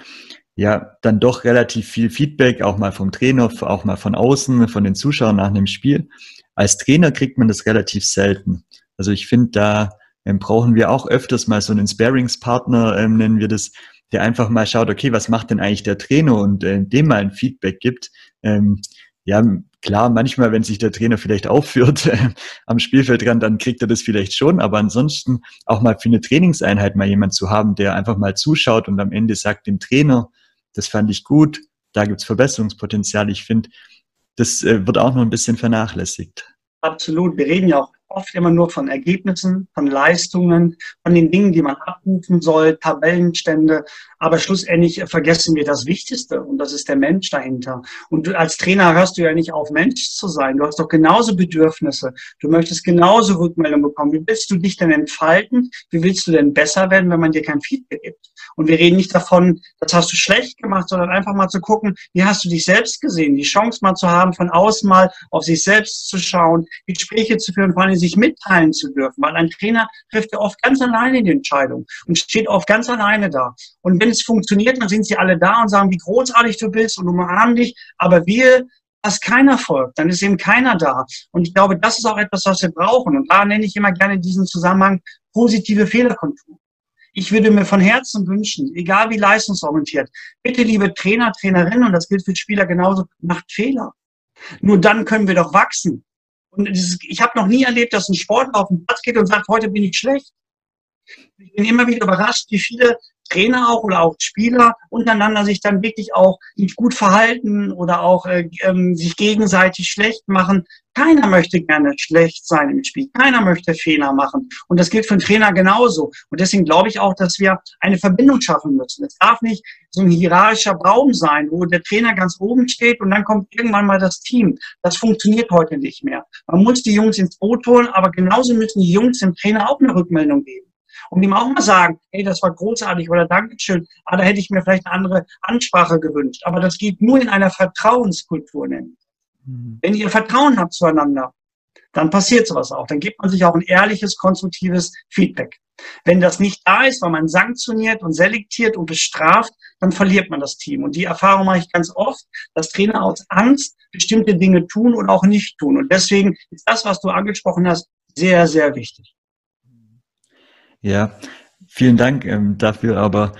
A: ja dann doch relativ viel Feedback, auch mal vom Trainer, auch mal von außen, von den Zuschauern nach einem Spiel. Als Trainer kriegt man das relativ selten. Also ich finde, da ähm, brauchen wir auch öfters mal so einen Sparingspartner, ähm, nennen wir das, der einfach mal schaut, okay, was macht denn eigentlich der Trainer und äh, dem mal ein Feedback gibt. Ähm, ja, klar, manchmal, wenn sich der Trainer vielleicht aufführt (laughs) am Spielfeldrand, dann kriegt er das vielleicht schon, aber ansonsten auch mal für eine Trainingseinheit mal jemand zu haben, der einfach mal zuschaut und am Ende sagt dem Trainer, das fand ich gut, da gibt's Verbesserungspotenzial. Ich finde, das äh, wird auch noch ein bisschen vernachlässigt.
B: Absolut. Wir reden ja auch oft immer nur von Ergebnissen, von Leistungen, von den Dingen, die man abrufen soll, Tabellenstände. Aber schlussendlich vergessen wir das Wichtigste und das ist der Mensch dahinter. Und du, als Trainer hörst du ja nicht auf, Mensch zu sein. Du hast doch genauso Bedürfnisse. Du möchtest genauso Rückmeldung bekommen. Wie willst du dich denn entfalten? Wie willst du denn besser werden, wenn man dir kein Feedback gibt? Und wir reden nicht davon, das hast du schlecht gemacht, sondern einfach mal zu gucken, wie hast du dich selbst gesehen? Die Chance mal zu haben, von außen mal auf sich selbst zu schauen, Gespräche zu führen, vor allem sich mitteilen zu dürfen. Weil ein Trainer trifft ja oft ganz alleine die Entscheidung und steht oft ganz alleine da. Und wenn es funktioniert, dann sind sie alle da und sagen, wie großartig du bist und umarmen dich. Aber wir dass keiner folgt, dann ist eben keiner da. Und ich glaube, das ist auch etwas, was wir brauchen. Und da nenne ich immer gerne diesen Zusammenhang positive Fehlerkultur. Ich würde mir von Herzen wünschen, egal wie leistungsorientiert, bitte liebe Trainer, Trainerinnen, und das gilt für Spieler genauso, macht Fehler. Nur dann können wir doch wachsen. Und ist, ich habe noch nie erlebt, dass ein Sportler auf den Platz geht und sagt, heute bin ich schlecht. Ich bin immer wieder überrascht, wie viele Trainer auch oder auch Spieler untereinander sich dann wirklich auch nicht gut verhalten oder auch äh, ähm, sich gegenseitig schlecht machen. Keiner möchte gerne schlecht sein im Spiel. Keiner möchte Fehler machen. Und das gilt für einen Trainer genauso. Und deswegen glaube ich auch, dass wir eine Verbindung schaffen müssen. Es darf nicht so ein hierarchischer Baum sein, wo der Trainer ganz oben steht und dann kommt irgendwann mal das Team. Das funktioniert heute nicht mehr. Man muss die Jungs ins Boot holen, aber genauso müssen die Jungs dem Trainer auch eine Rückmeldung geben und ihm auch mal sagen, hey, das war großartig oder Dankeschön, aber da hätte ich mir vielleicht eine andere Ansprache gewünscht. Aber das geht nur in einer Vertrauenskultur nennen. Mhm. Wenn ihr Vertrauen habt zueinander, dann passiert sowas auch. Dann gibt man sich auch ein ehrliches, konstruktives Feedback. Wenn das nicht da ist, weil man sanktioniert und selektiert und bestraft, dann verliert man das Team. Und die Erfahrung mache ich ganz oft, dass Trainer aus Angst bestimmte Dinge tun und auch nicht tun. Und deswegen ist das, was du angesprochen hast, sehr, sehr wichtig.
A: Ja, vielen Dank ähm, dafür. Aber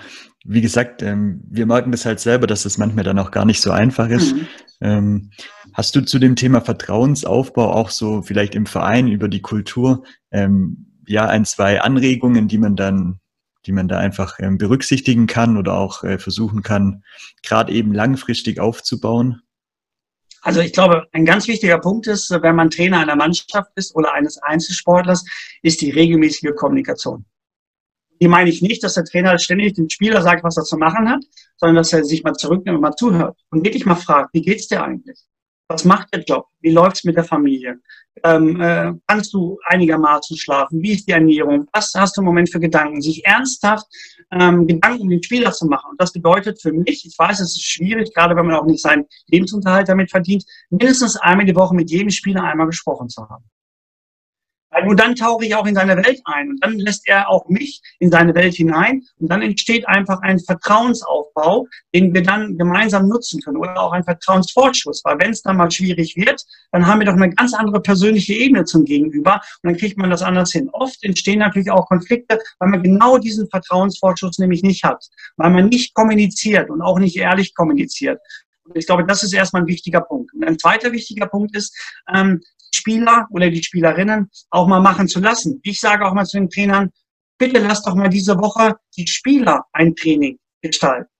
A: wie gesagt, ähm, wir merken das halt selber, dass es manchmal dann auch gar nicht so einfach ist. Mhm. Ähm, hast du zu dem Thema Vertrauensaufbau auch so vielleicht im Verein über die Kultur ähm, ja ein, zwei Anregungen, die man dann die man da einfach ähm, berücksichtigen kann oder auch äh, versuchen kann, gerade eben langfristig aufzubauen?
B: Also ich glaube, ein ganz wichtiger Punkt ist, wenn man Trainer einer Mannschaft ist oder eines Einzelsportlers, ist die regelmäßige Kommunikation die meine ich nicht, dass der Trainer ständig dem Spieler sagt, was er zu machen hat, sondern dass er sich mal zurücknimmt und mal zuhört und wirklich mal fragt, wie geht's dir eigentlich? Was macht der Job? Wie läuft's mit der Familie? Ähm, äh, kannst du einigermaßen schlafen? Wie ist die Ernährung? Was hast du im Moment für Gedanken? Sich ernsthaft ähm, Gedanken um den Spieler zu machen. Und das bedeutet für mich, ich weiß, es ist schwierig, gerade wenn man auch nicht seinen Lebensunterhalt damit verdient, mindestens einmal die Woche mit jedem Spieler einmal gesprochen zu haben. Weil nur dann tauche ich auch in seine Welt ein und dann lässt er auch mich in seine Welt hinein und dann entsteht einfach ein Vertrauensaufbau, den wir dann gemeinsam nutzen können oder auch ein Vertrauensvorschuss, weil wenn es dann mal schwierig wird, dann haben wir doch eine ganz andere persönliche Ebene zum Gegenüber und dann kriegt man das anders hin. Oft entstehen natürlich auch Konflikte, weil man genau diesen Vertrauensvorschuss nämlich nicht hat, weil man nicht kommuniziert und auch nicht ehrlich kommuniziert. Ich glaube, das ist erstmal ein wichtiger Punkt. Und ein zweiter wichtiger Punkt ist, ähm, Spieler oder die Spielerinnen auch mal machen zu lassen. Ich sage auch mal zu den Trainern, bitte lass doch mal diese Woche die Spieler ein Training gestalten.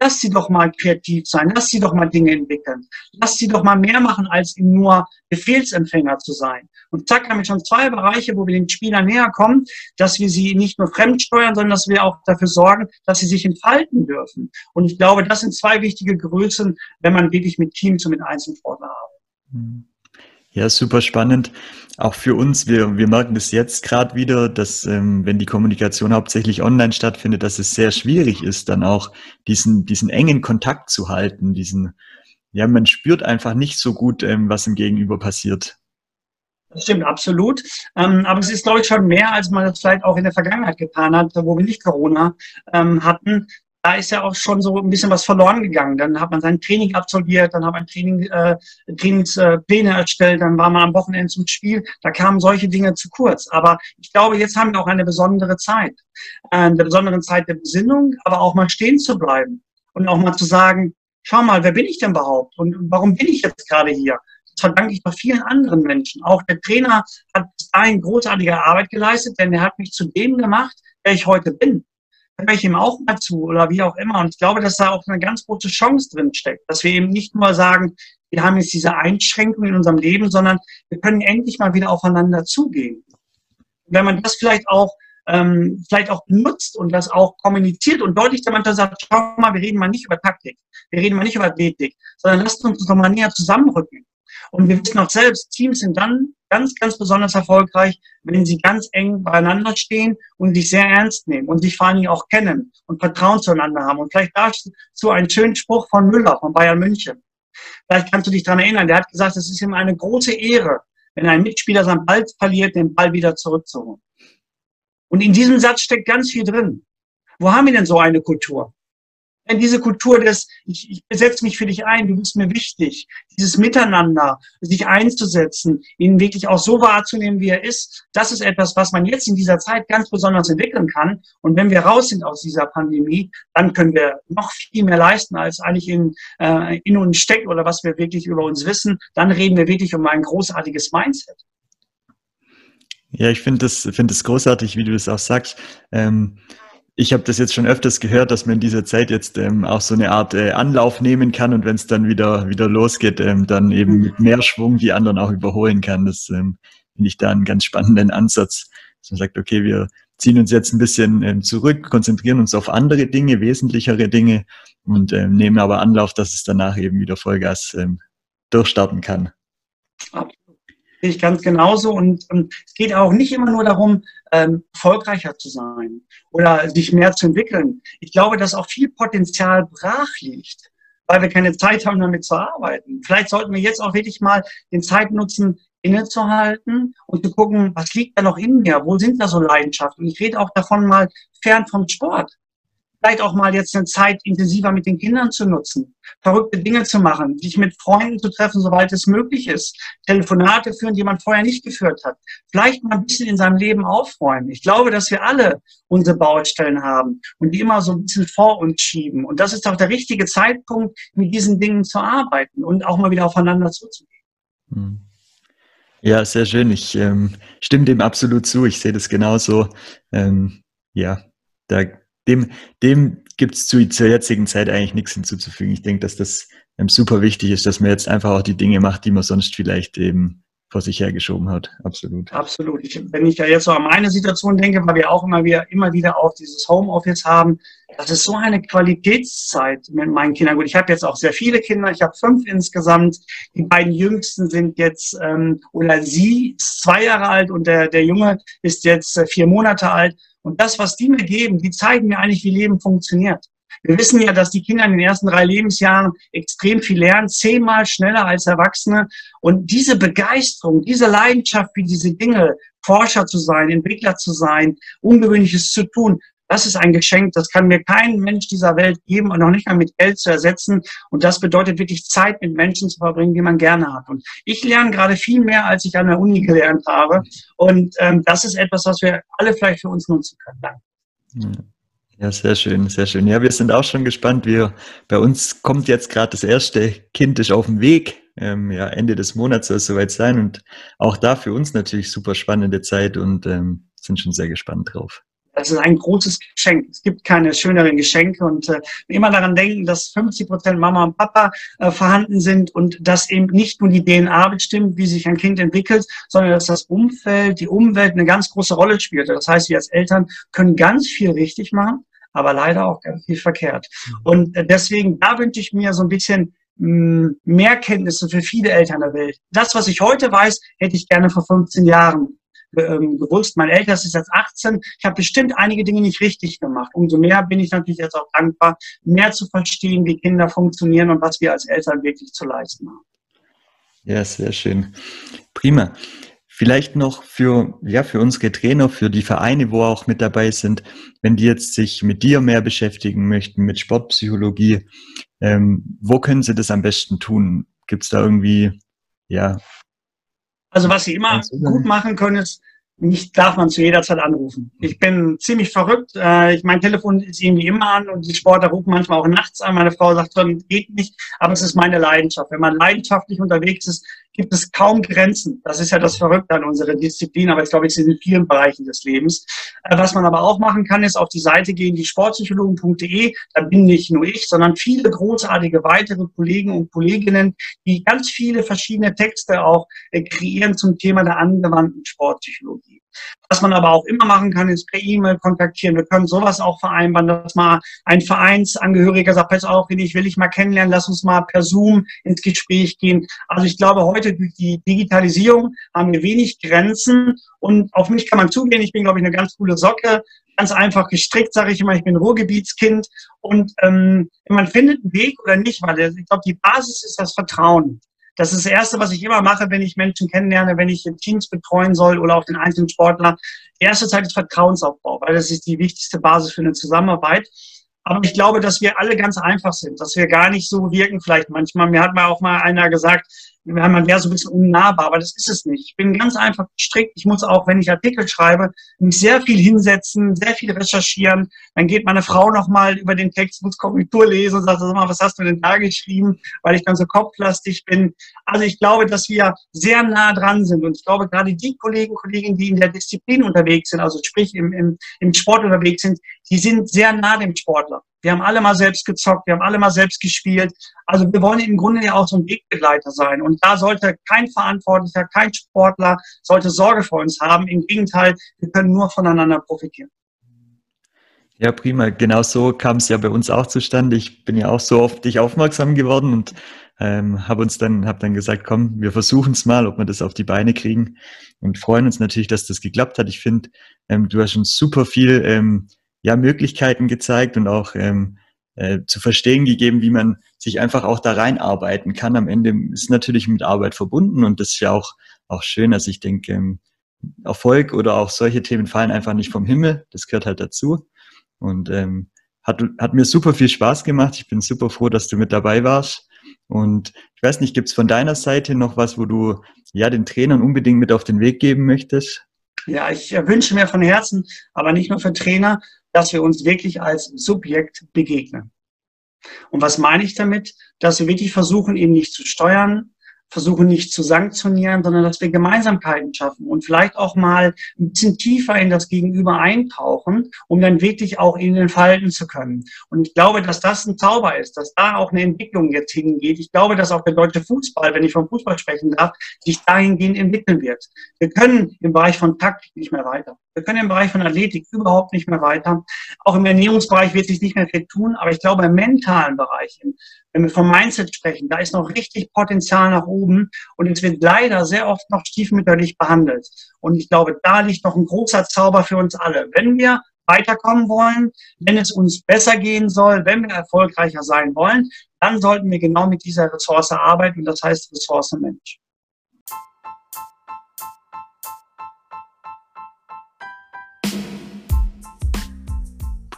B: Lass sie doch mal kreativ sein, lass sie doch mal Dinge entwickeln, lass sie doch mal mehr machen, als nur Befehlsempfänger zu sein. Und zack, haben wir schon zwei Bereiche, wo wir den Spielern näher kommen, dass wir sie nicht nur fremdsteuern, sondern dass wir auch dafür sorgen, dass sie sich entfalten dürfen. Und ich glaube, das sind zwei wichtige Größen, wenn man wirklich mit Teams und mit Einzelsportlern arbeitet.
A: Mhm. Ja, super spannend. Auch für uns, wir, wir merken das jetzt gerade wieder, dass ähm, wenn die Kommunikation hauptsächlich online stattfindet, dass es sehr schwierig ist, dann auch diesen, diesen engen Kontakt zu halten, diesen, ja, man spürt einfach nicht so gut, ähm, was im Gegenüber passiert.
B: Das stimmt, absolut. Ähm, aber es ist, glaube ich, schon mehr, als man das vielleicht auch in der Vergangenheit getan hat, wo wir nicht Corona ähm, hatten da ist ja auch schon so ein bisschen was verloren gegangen. Dann hat man sein Training absolviert, dann hat man Training, äh, Trainingspläne erstellt, dann war man am Wochenende zum Spiel. Da kamen solche Dinge zu kurz. Aber ich glaube, jetzt haben wir auch eine besondere Zeit. Äh, eine besondere Zeit der Besinnung, aber auch mal stehen zu bleiben und auch mal zu sagen, schau mal, wer bin ich denn überhaupt und warum bin ich jetzt gerade hier? Das verdanke ich doch vielen anderen Menschen. Auch der Trainer hat bis dahin großartige Arbeit geleistet, denn er hat mich zu dem gemacht, der ich heute bin. Höre ich ihm auch mal zu oder wie auch immer. Und ich glaube, dass da auch eine ganz große Chance drin steckt, dass wir eben nicht nur sagen, wir haben jetzt diese Einschränkungen in unserem Leben, sondern wir können endlich mal wieder aufeinander zugehen. Wenn man das vielleicht auch ähm, vielleicht auch benutzt und das auch kommuniziert und deutlich Mannschaft sagt, schau mal, wir reden mal nicht über Taktik, wir reden mal nicht über Athletik, sondern lasst uns doch mal näher zusammenrücken. Und wir wissen auch selbst, Teams sind dann ganz, ganz besonders erfolgreich, wenn sie ganz eng beieinander stehen und sich sehr ernst nehmen und sich vor Dingen auch kennen und Vertrauen zueinander haben. Und vielleicht dazu einen schönen Spruch von Müller, von Bayern München. Vielleicht kannst du dich daran erinnern, der hat gesagt, es ist ihm eine große Ehre, wenn ein Mitspieler seinen Ball verliert, den Ball wieder zurückzuholen. Und in diesem Satz steckt ganz viel drin. Wo haben wir denn so eine Kultur? Denn diese Kultur des, ich, ich besetze mich für dich ein, du bist mir wichtig, dieses Miteinander, sich einzusetzen, ihn wirklich auch so wahrzunehmen, wie er ist, das ist etwas, was man jetzt in dieser Zeit ganz besonders entwickeln kann. Und wenn wir raus sind aus dieser Pandemie, dann können wir noch viel mehr leisten, als eigentlich in, äh, in uns steckt oder was wir wirklich über uns wissen. Dann reden wir wirklich um ein großartiges Mindset.
A: Ja, ich finde das, finde das großartig, wie du das auch sagst. Ähm, ich habe das jetzt schon öfters gehört, dass man in dieser Zeit jetzt ähm, auch so eine Art äh, Anlauf nehmen kann und wenn es dann wieder, wieder losgeht, ähm, dann eben mit mehr Schwung die anderen auch überholen kann. Das ähm, finde ich da einen ganz spannenden Ansatz, dass man sagt, okay, wir ziehen uns jetzt ein bisschen ähm, zurück, konzentrieren uns auf andere Dinge, wesentlichere Dinge und ähm, nehmen aber Anlauf, dass es danach eben wieder Vollgas ähm, durchstarten kann.
B: Absolut sehe ich ganz genauso. Und ähm, es geht auch nicht immer nur darum, ähm, erfolgreicher zu sein oder sich mehr zu entwickeln. Ich glaube, dass auch viel Potenzial brach liegt, weil wir keine Zeit haben, damit zu arbeiten. Vielleicht sollten wir jetzt auch wirklich mal den Zeit nutzen, innezuhalten und zu gucken, was liegt da noch in mir? Wo sind da so Leidenschaften? Und ich rede auch davon mal fern vom Sport vielleicht auch mal jetzt eine Zeit intensiver mit den Kindern zu nutzen, verrückte Dinge zu machen, sich mit Freunden zu treffen, soweit es möglich ist, Telefonate führen, die man vorher nicht geführt hat, vielleicht mal ein bisschen in seinem Leben aufräumen. Ich glaube, dass wir alle unsere Baustellen haben und die immer so ein bisschen vor uns schieben. Und das ist auch der richtige Zeitpunkt, mit diesen Dingen zu arbeiten und auch mal wieder aufeinander zuzugehen. Hm.
A: Ja, sehr schön. Ich ähm, stimme dem absolut zu. Ich sehe das genauso. Ähm, ja, da dem, dem gibt es zu, zur jetzigen Zeit eigentlich nichts hinzuzufügen. Ich denke, dass das ähm, super wichtig ist, dass man jetzt einfach auch die Dinge macht, die man sonst vielleicht eben vor sich hergeschoben hat. Absolut.
B: Absolut. Ich, wenn ich da jetzt so an meine Situation denke, weil wir auch immer wieder, immer wieder auch dieses Homeoffice haben, das ist so eine Qualitätszeit mit meinen Kindern. Gut, ich habe jetzt auch sehr viele Kinder. Ich habe fünf insgesamt. Die beiden Jüngsten sind jetzt, ähm, oder sie ist zwei Jahre alt und der, der Junge ist jetzt äh, vier Monate alt. Und das, was die mir geben, die zeigen mir eigentlich, wie Leben funktioniert. Wir wissen ja, dass die Kinder in den ersten drei Lebensjahren extrem viel lernen, zehnmal schneller als Erwachsene. Und diese Begeisterung, diese Leidenschaft für diese Dinge, Forscher zu sein, Entwickler zu sein, Ungewöhnliches zu tun, das ist ein Geschenk, das kann mir kein Mensch dieser Welt geben und noch nicht mal mit Geld zu ersetzen. Und das bedeutet wirklich Zeit mit Menschen zu verbringen, die man gerne hat. Und ich lerne gerade viel mehr, als ich an der Uni gelernt habe. Und ähm, das ist etwas, was wir alle vielleicht für uns nutzen können.
A: Danke. Ja, sehr schön, sehr schön. Ja, wir sind auch schon gespannt. Wir, bei uns kommt jetzt gerade das erste Kind ist auf dem Weg. Ähm, ja, Ende des Monats soll es soweit sein. Und auch da für uns natürlich super spannende Zeit und ähm, sind schon sehr gespannt drauf.
B: Das ist ein großes Geschenk. Es gibt keine schöneren Geschenke und äh, immer daran denken, dass 50 Prozent Mama und Papa äh, vorhanden sind und dass eben nicht nur die DNA bestimmt, wie sich ein Kind entwickelt, sondern dass das Umfeld, die Umwelt eine ganz große Rolle spielt. Das heißt, wir als Eltern können ganz viel richtig machen, aber leider auch ganz viel verkehrt. Mhm. Und äh, deswegen, da wünsche ich mir so ein bisschen mh, mm, mehr Kenntnisse für viele Eltern der Welt. Das, was ich heute weiß, hätte ich gerne vor 15 Jahren ähm, gewusst. Mein Ältester ist jetzt 18. Ich habe bestimmt einige Dinge nicht richtig gemacht. Umso mehr bin ich natürlich jetzt auch dankbar, mehr zu verstehen, wie Kinder funktionieren und was wir als Eltern wirklich zu leisten haben.
A: Ja, sehr schön. Prima. Vielleicht noch für, ja, für unsere Trainer, für die Vereine, wo auch mit dabei sind, wenn die jetzt sich mit dir mehr beschäftigen möchten, mit Sportpsychologie, ähm, wo können sie das am besten tun? Gibt es da irgendwie, ja,
B: also was Sie immer gut machen können, ist, mich darf man zu jeder Zeit anrufen. Ich bin ziemlich verrückt. Äh, ich, mein Telefon ist irgendwie immer an und die Sportler rufen manchmal auch nachts an. Meine Frau sagt schon, geht nicht, aber es ist meine Leidenschaft. Wenn man leidenschaftlich unterwegs ist, gibt es kaum Grenzen. Das ist ja das Verrückte an unserer Disziplin, aber ich glaube, es ist in vielen Bereichen des Lebens. Äh, was man aber auch machen kann, ist auf die Seite gehen, die sportpsychologen.de. Da bin nicht nur ich, sondern viele großartige weitere Kollegen und Kolleginnen, die ganz viele verschiedene Texte auch äh, kreieren zum Thema der angewandten Sportpsychologie. Was man aber auch immer machen kann, ist per E-Mail kontaktieren. Wir können sowas auch vereinbaren, dass mal ein Vereinsangehöriger sagt, pass auf, ich will dich mal kennenlernen, lass uns mal per Zoom ins Gespräch gehen. Also ich glaube, heute durch die Digitalisierung haben wir wenig Grenzen und auf mich kann man zugehen. Ich bin, glaube ich, eine ganz coole Socke, ganz einfach gestrickt, sage ich immer, ich bin Ruhrgebietskind und ähm, man findet einen Weg oder nicht, weil ich glaube, die Basis ist das Vertrauen. Das ist das Erste, was ich immer mache, wenn ich Menschen kennenlerne, wenn ich Teams betreuen soll oder auch den einzelnen Sportler. Erste Zeit ist Vertrauensaufbau, weil das ist die wichtigste Basis für eine Zusammenarbeit. Aber ich glaube, dass wir alle ganz einfach sind, dass wir gar nicht so wirken vielleicht manchmal. Mir hat mal auch mal einer gesagt, man wäre so ein bisschen unnahbar, aber das ist es nicht. Ich bin ganz einfach gestrickt. Ich muss auch, wenn ich Artikel schreibe, mich sehr viel hinsetzen, sehr viel recherchieren. Dann geht meine Frau nochmal über den Text, muss Korrektur lesen und sagt, sag mal, was hast du denn da geschrieben, weil ich dann so kopflastig bin. Also ich glaube, dass wir sehr nah dran sind und ich glaube, gerade die Kollegen, Kolleginnen, die in der Disziplin unterwegs sind, also sprich im, im, im Sport unterwegs sind, die sind sehr nah dem Sportler. Wir haben alle mal selbst gezockt, wir haben alle mal selbst gespielt. Also wir wollen im Grunde ja auch so ein Wegbegleiter sein. Und da sollte kein Verantwortlicher, kein Sportler, sollte Sorge vor uns haben. Im Gegenteil, wir können nur voneinander profitieren.
A: Ja, prima. Genau so kam es ja bei uns auch zustande. Ich bin ja auch so auf dich aufmerksam geworden und ähm, habe uns dann, hab dann gesagt, komm, wir versuchen es mal, ob wir das auf die Beine kriegen und freuen uns natürlich, dass das geklappt hat. Ich finde, ähm, du hast schon super viel ähm, ja, Möglichkeiten gezeigt und auch ähm, äh, zu verstehen gegeben, wie man sich einfach auch da reinarbeiten kann. Am Ende ist natürlich mit Arbeit verbunden und das ist ja auch, auch schön. Also ich denke, ähm, Erfolg oder auch solche Themen fallen einfach nicht vom Himmel. Das gehört halt dazu. Und ähm, hat, hat mir super viel Spaß gemacht. Ich bin super froh, dass du mit dabei warst. Und ich weiß nicht, gibt es von deiner Seite noch was, wo du ja den Trainern unbedingt mit auf den Weg geben möchtest?
B: Ja, ich wünsche mir von Herzen, aber nicht nur für Trainer, dass wir uns wirklich als Subjekt begegnen. Und was meine ich damit? Dass wir wirklich versuchen, eben nicht zu steuern, versuchen nicht zu sanktionieren, sondern dass wir Gemeinsamkeiten schaffen und vielleicht auch mal ein bisschen tiefer in das Gegenüber eintauchen, um dann wirklich auch in den Falten zu können. Und ich glaube, dass das ein Zauber ist, dass da auch eine Entwicklung jetzt hingeht. Ich glaube, dass auch der deutsche Fußball, wenn ich vom Fußball sprechen darf, sich dahingehend entwickeln wird. Wir können im Bereich von Taktik nicht mehr weiter. Wir können im Bereich von Athletik überhaupt nicht mehr weiter. Auch im Ernährungsbereich wird sich nicht mehr viel tun, aber ich glaube, im mentalen Bereich, wenn wir vom Mindset sprechen, da ist noch richtig Potenzial nach oben und es wird leider sehr oft noch stiefmütterlich behandelt. Und ich glaube, da liegt noch ein großer Zauber für uns alle. Wenn wir weiterkommen wollen, wenn es uns besser gehen soll, wenn wir erfolgreicher sein wollen, dann sollten wir genau mit dieser Ressource arbeiten und das heißt Ressource Mensch.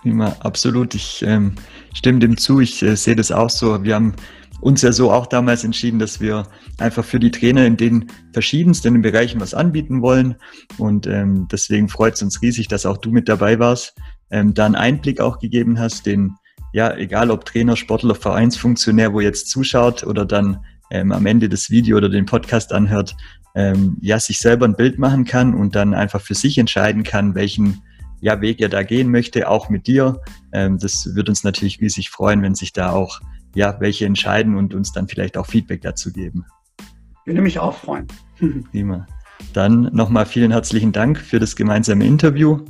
A: Prima, absolut. Ich ähm, stimme dem zu. Ich äh, sehe das auch so. Wir haben uns ja so auch damals entschieden, dass wir einfach für die Trainer in den verschiedensten Bereichen was anbieten wollen. Und ähm, deswegen freut es uns riesig, dass auch du mit dabei warst, ähm, da einen Einblick auch gegeben hast, den, ja, egal ob Trainer, Sportler, Vereinsfunktionär, wo jetzt zuschaut oder dann ähm, am Ende das Video oder den Podcast anhört, ähm, ja, sich selber ein Bild machen kann und dann einfach für sich entscheiden kann, welchen ja, Weg er da gehen möchte, auch mit dir. Ähm, das wird uns natürlich riesig freuen, wenn sich da auch ja, welche entscheiden und uns dann vielleicht auch Feedback dazu geben.
B: Würde mich auch freuen. (laughs)
A: Prima. Dann nochmal vielen herzlichen Dank für das gemeinsame Interview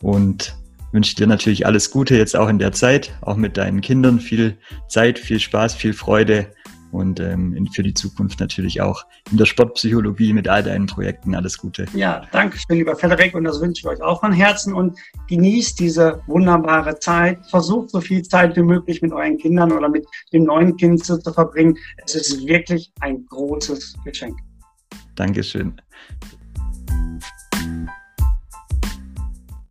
A: und wünsche dir natürlich alles Gute jetzt auch in der Zeit, auch mit deinen Kindern. Viel Zeit, viel Spaß, viel Freude und ähm, für die Zukunft natürlich auch in der Sportpsychologie mit all deinen Projekten alles Gute.
B: Ja, danke schön, lieber Frederik, und das wünsche ich euch auch von Herzen und genießt diese wunderbare Zeit. Versucht so viel Zeit wie möglich mit euren Kindern oder mit dem neuen Kind zu, zu verbringen. Es ist wirklich ein großes Geschenk.
A: Dankeschön.